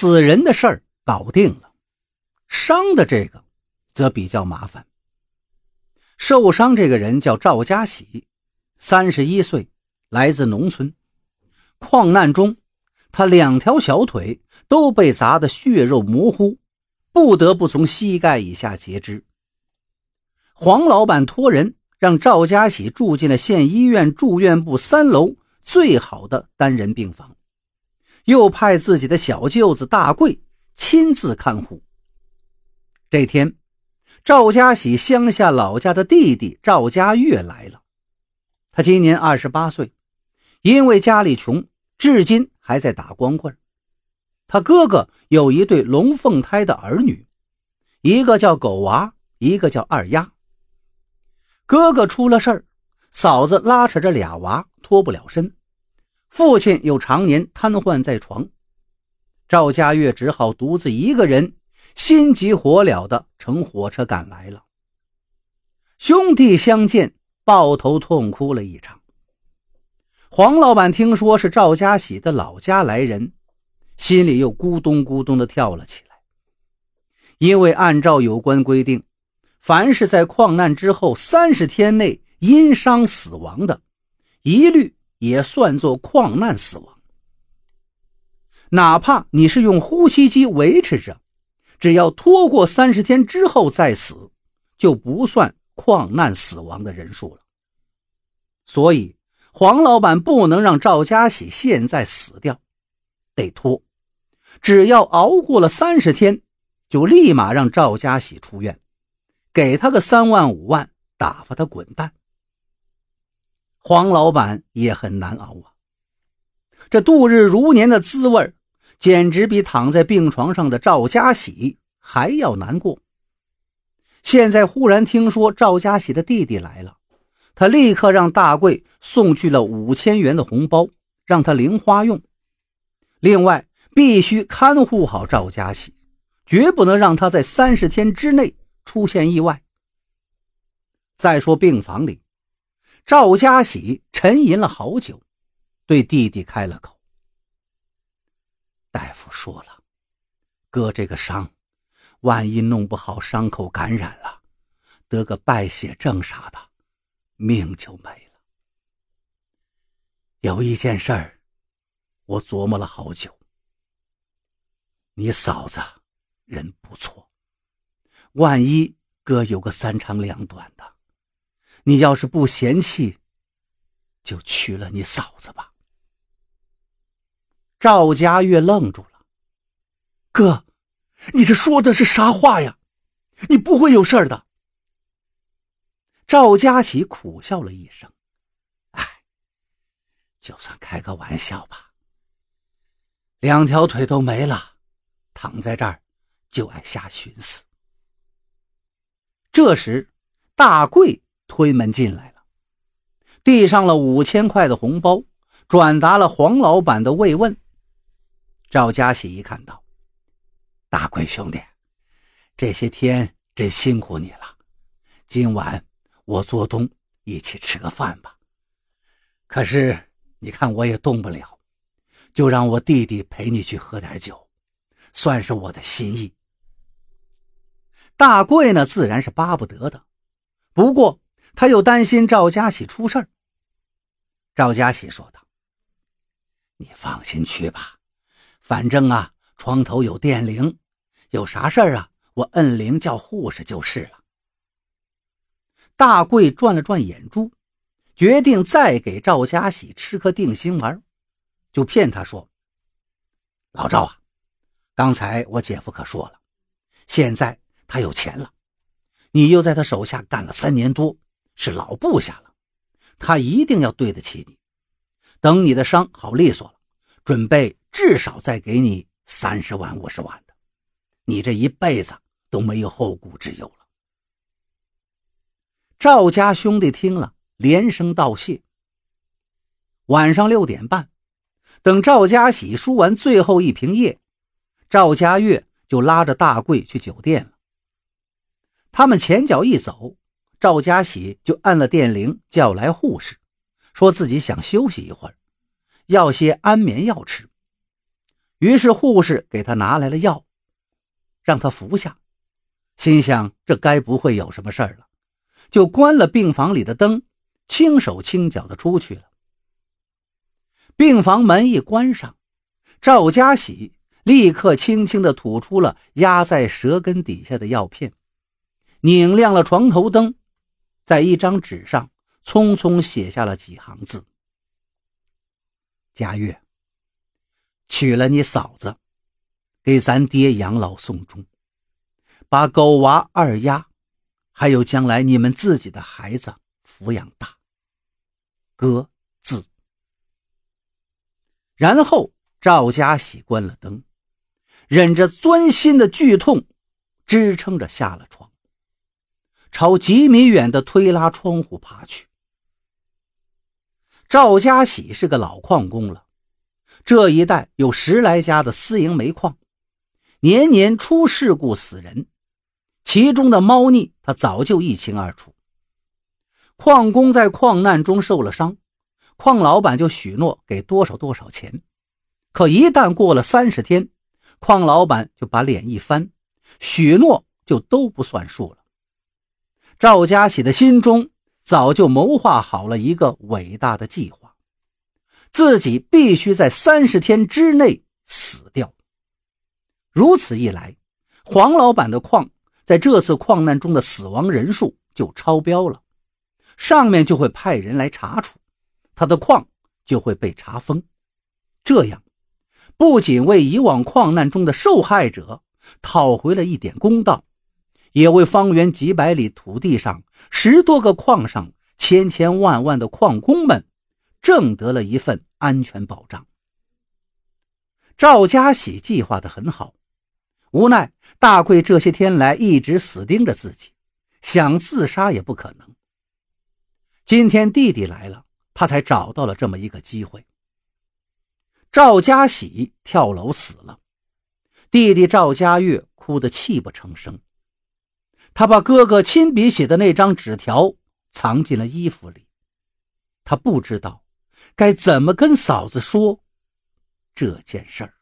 死人的事儿搞定了，伤的这个则比较麻烦。受伤这个人叫赵家喜，三十一岁，来自农村。矿难中，他两条小腿都被砸得血肉模糊，不得不从膝盖以下截肢。黄老板托人让赵家喜住进了县医院住院部三楼最好的单人病房，又派自己的小舅子大贵亲自看护。这天。赵家喜乡下老家的弟弟赵家月来了，他今年二十八岁，因为家里穷，至今还在打光棍。他哥哥有一对龙凤胎的儿女，一个叫狗娃，一个叫二丫。哥哥出了事儿，嫂子拉扯着俩娃脱不了身，父亲又常年瘫痪在床，赵家月只好独自一个人。心急火燎的乘火车赶来了，兄弟相见，抱头痛哭了一场。黄老板听说是赵家喜的老家来人，心里又咕咚咕咚的跳了起来。因为按照有关规定，凡是在矿难之后三十天内因伤死亡的，一律也算作矿难死亡，哪怕你是用呼吸机维持着。只要拖过三十天之后再死，就不算矿难死亡的人数了。所以黄老板不能让赵家喜现在死掉，得拖。只要熬过了三十天，就立马让赵家喜出院，给他个三万五万，打发他滚蛋。黄老板也很难熬啊，这度日如年的滋味简直比躺在病床上的赵家喜还要难过。现在忽然听说赵家喜的弟弟来了，他立刻让大贵送去了五千元的红包，让他零花用。另外，必须看护好赵家喜，绝不能让他在三十天之内出现意外。再说病房里，赵家喜沉吟了好久，对弟弟开了口。大夫说了，哥这个伤，万一弄不好，伤口感染了，得个败血症啥的，命就没了。有一件事儿，我琢磨了好久。你嫂子人不错，万一哥有个三长两短的，你要是不嫌弃，就娶了你嫂子吧。赵家月愣住了，哥，你这说的是啥话呀？你不会有事儿的。赵家喜苦笑了一声：“哎，就算开个玩笑吧。两条腿都没了，躺在这儿就爱瞎寻思。”这时，大贵推门进来了，递上了五千块的红包，转达了黄老板的慰问。赵家喜一看到，大贵兄弟，这些天真辛苦你了。今晚我做东，一起吃个饭吧。可是你看我也动不了，就让我弟弟陪你去喝点酒，算是我的心意。大贵呢，自然是巴不得的，不过他又担心赵家喜出事儿。赵家喜说道：“你放心去吧。”反正啊，床头有电铃，有啥事儿啊，我摁铃叫护士就是了。大贵转了转眼珠，决定再给赵家喜吃颗定心丸，就骗他说：“老赵啊，刚才我姐夫可说了，现在他有钱了，你又在他手下干了三年多，是老部下了，他一定要对得起你。等你的伤好利索了，准备。”至少再给你三十万五十万的，你这一辈子都没有后顾之忧了。赵家兄弟听了，连声道谢。晚上六点半，等赵家喜输完最后一瓶液，赵家月就拉着大贵去酒店了。他们前脚一走，赵家喜就按了电铃，叫来护士，说自己想休息一会儿，要些安眠药吃。于是护士给他拿来了药，让他服下。心想这该不会有什么事儿了，就关了病房里的灯，轻手轻脚的出去了。病房门一关上，赵家喜立刻轻轻的吐出了压在舌根底下的药片，拧亮了床头灯，在一张纸上匆匆写下了几行字：“佳悦，娶了你嫂子，给咱爹养老送终。”把狗娃二丫，还有将来你们自己的孩子抚养大。哥字。然后赵家喜关了灯，忍着钻心的剧痛，支撑着下了床，朝几米远的推拉窗户爬去。赵家喜是个老矿工了，这一带有十来家的私营煤矿，年年出事故死人。其中的猫腻，他早就一清二楚。矿工在矿难中受了伤，矿老板就许诺给多少多少钱。可一旦过了三十天，矿老板就把脸一翻，许诺就都不算数了。赵家喜的心中早就谋划好了一个伟大的计划，自己必须在三十天之内死掉。如此一来，黄老板的矿。在这次矿难中的死亡人数就超标了，上面就会派人来查处，他的矿就会被查封。这样，不仅为以往矿难中的受害者讨回了一点公道，也为方圆几百里土地上十多个矿上千千万万的矿工们挣得了一份安全保障。赵家喜计划的很好。无奈，大贵这些天来一直死盯着自己，想自杀也不可能。今天弟弟来了，他才找到了这么一个机会。赵家喜跳楼死了，弟弟赵家月哭得泣不成声。他把哥哥亲笔写的那张纸条藏进了衣服里，他不知道该怎么跟嫂子说这件事儿。